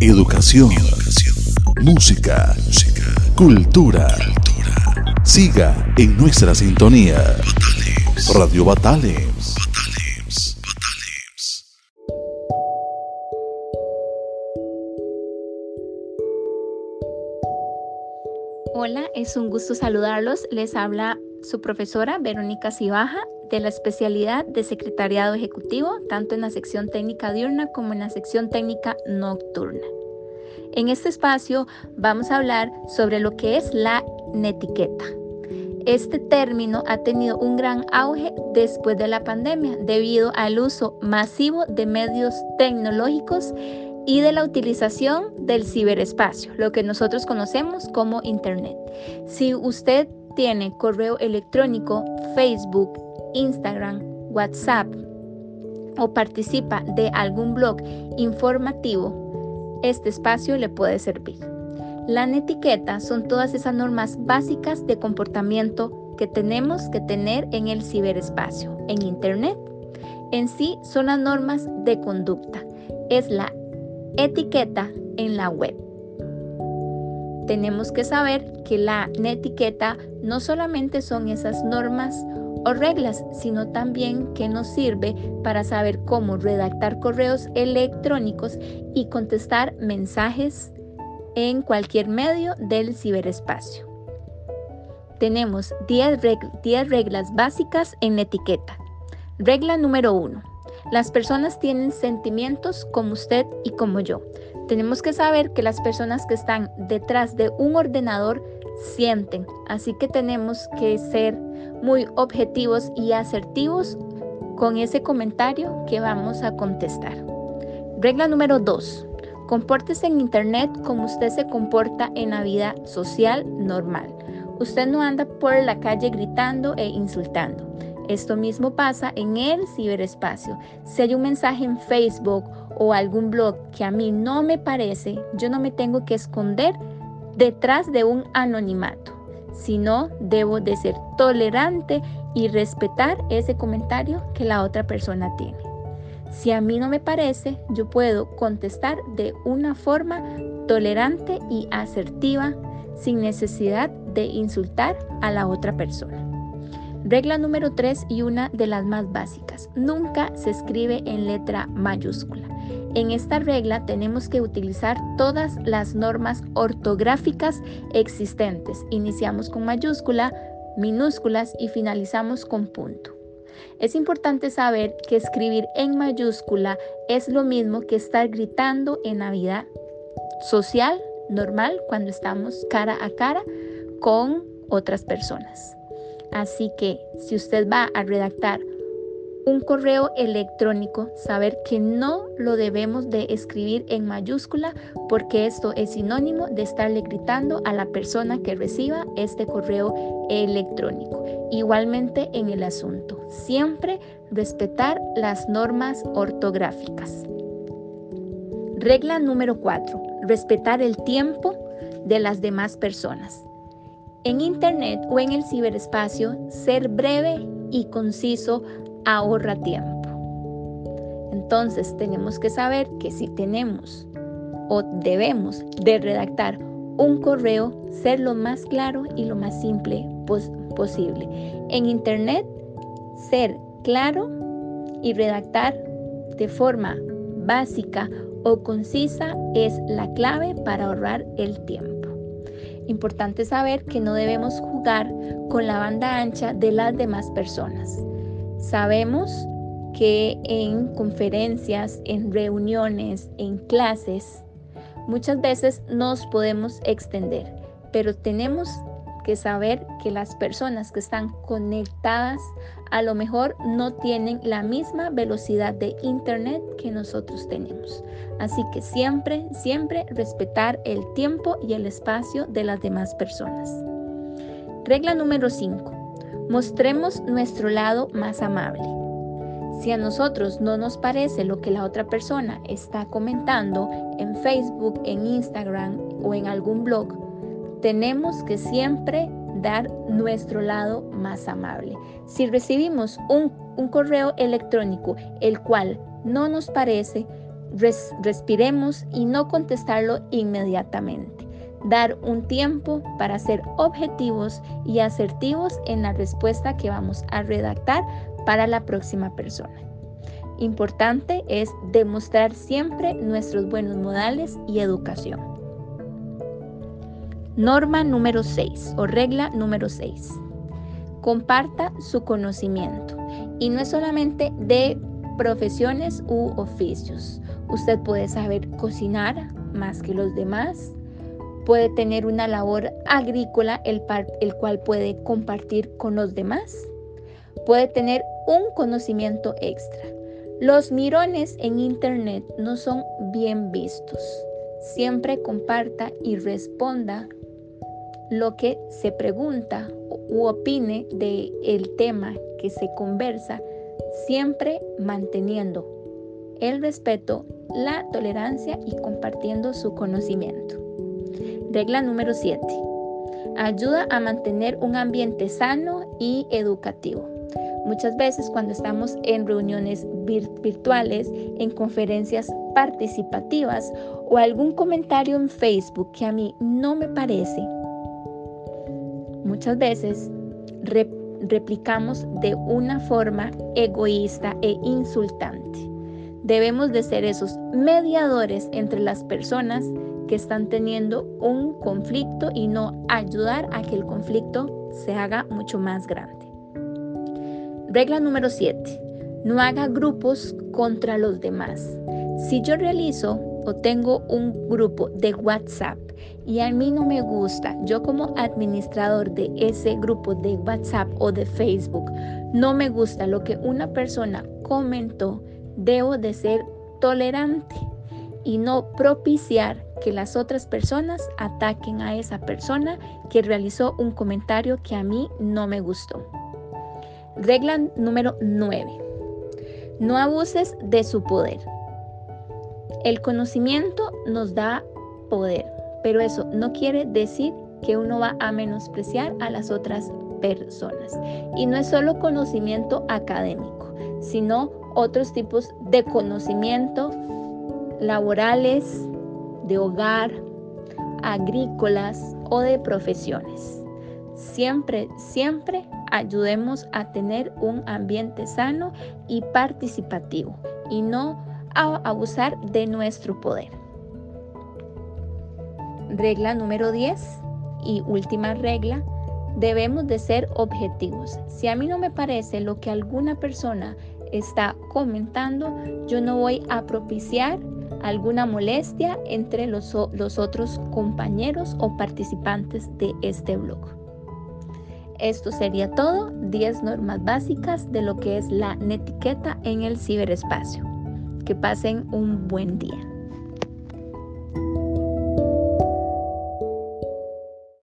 Educación. Música. Cultura. Siga en nuestra sintonía. Radio Batales. Hola, es un gusto saludarlos. Les habla su profesora Verónica Cibaja de la especialidad de Secretariado Ejecutivo, tanto en la sección técnica diurna como en la sección técnica nocturna. En este espacio vamos a hablar sobre lo que es la netiqueta. Este término ha tenido un gran auge después de la pandemia debido al uso masivo de medios tecnológicos y de la utilización del ciberespacio, lo que nosotros conocemos como Internet. Si usted tiene correo electrónico, Facebook, Instagram, WhatsApp o participa de algún blog informativo, este espacio le puede servir. La netiqueta son todas esas normas básicas de comportamiento que tenemos que tener en el ciberespacio, en Internet. En sí son las normas de conducta. Es la etiqueta en la web. Tenemos que saber que la netiqueta no solamente son esas normas o reglas, sino también que nos sirve para saber cómo redactar correos electrónicos y contestar mensajes en cualquier medio del ciberespacio. Tenemos 10, reglas básicas en etiqueta. Regla número 1. Las personas tienen sentimientos como usted y como yo. Tenemos que saber que las personas que están detrás de un ordenador sienten, así que tenemos que ser muy objetivos y asertivos con ese comentario que vamos a contestar. Regla número 2. Compórtese en Internet como usted se comporta en la vida social normal. Usted no anda por la calle gritando e insultando. Esto mismo pasa en el ciberespacio. Si hay un mensaje en Facebook o algún blog que a mí no me parece, yo no me tengo que esconder detrás de un anonimato, sino debo de ser tolerante y respetar ese comentario que la otra persona tiene. Si a mí no me parece, yo puedo contestar de una forma tolerante y asertiva sin necesidad de insultar a la otra persona. Regla número 3 y una de las más básicas. Nunca se escribe en letra mayúscula. En esta regla tenemos que utilizar todas las normas ortográficas existentes. Iniciamos con mayúscula, minúsculas y finalizamos con punto. Es importante saber que escribir en mayúscula es lo mismo que estar gritando en la vida social normal cuando estamos cara a cara con otras personas. Así que si usted va a redactar un correo electrónico, saber que no lo debemos de escribir en mayúscula porque esto es sinónimo de estarle gritando a la persona que reciba este correo electrónico. Igualmente en el asunto, siempre respetar las normas ortográficas. Regla número 4. Respetar el tiempo de las demás personas. En Internet o en el ciberespacio, ser breve y conciso ahorra tiempo. Entonces tenemos que saber que si tenemos o debemos de redactar un correo, ser lo más claro y lo más simple posible. En Internet, ser claro y redactar de forma básica o concisa es la clave para ahorrar el tiempo. Importante saber que no debemos jugar con la banda ancha de las demás personas. Sabemos que en conferencias, en reuniones, en clases, muchas veces nos podemos extender, pero tenemos que saber que las personas que están conectadas a lo mejor no tienen la misma velocidad de internet que nosotros tenemos. Así que siempre, siempre respetar el tiempo y el espacio de las demás personas. Regla número 5. Mostremos nuestro lado más amable. Si a nosotros no nos parece lo que la otra persona está comentando en Facebook, en Instagram o en algún blog, tenemos que siempre dar nuestro lado más amable. Si recibimos un, correo electrónico el cual no nos parece, respiremos y no contestarlo inmediatamente. Dar un tiempo para ser objetivos y asertivos en la respuesta que vamos a redactar para la próxima persona. Importante es demostrar siempre nuestros buenos modales y educación. Norma número 6 o regla número 6. Comparta su conocimiento y no es solamente de profesiones u oficios. Usted puede saber cocinar más que los demás, puede tener una labor agrícola el, cual puede compartir con los demás, puede tener un conocimiento extra. Los mirones en Internet no son bien vistos. Siempre comparta y responda lo que se pregunta u opine de el tema que se conversa, siempre manteniendo el respeto, la tolerancia y compartiendo su conocimiento. Regla número 7. Ayuda a mantener un ambiente sano y educativo. Muchas veces cuando estamos en reuniones virtuales, en conferencias participativas o algún comentario en Facebook que a mí no me parece, muchas veces replicamos de una forma egoísta e insultante. Debemos de ser esos mediadores entre las personas que están teniendo un conflicto y no ayudar a que el conflicto se haga mucho más grande. Regla número 7. No haga grupos contra los demás. Si yo realizo o tengo un grupo de WhatsApp y a mí no me gusta, yo como administrador de ese grupo de WhatsApp o de Facebook, no me gusta lo que una persona comentó, debo de ser tolerante y no propiciar que las otras personas ataquen a esa persona que realizó un comentario que a mí no me gustó. Regla número 9. No abuses de su poder. El conocimiento nos da poder, pero eso no quiere decir que uno va a menospreciar a las otras personas. Y no es solo conocimiento académico, sino otros tipos de conocimiento laborales, de hogar, agrícolas o de profesiones. Siempre, siempre ayudemos a tener un ambiente sano y participativo y no a abusar de nuestro poder. Regla número 10 y última regla, debemos de ser objetivos. Si a mí no me parece lo que alguna persona está comentando, yo no voy a propiciar alguna molestia entre los, los otros compañeros o participantes de este blog. Esto sería todo, 10 normas básicas de lo que es la netiqueta en el ciberespacio. Que pasen un buen día.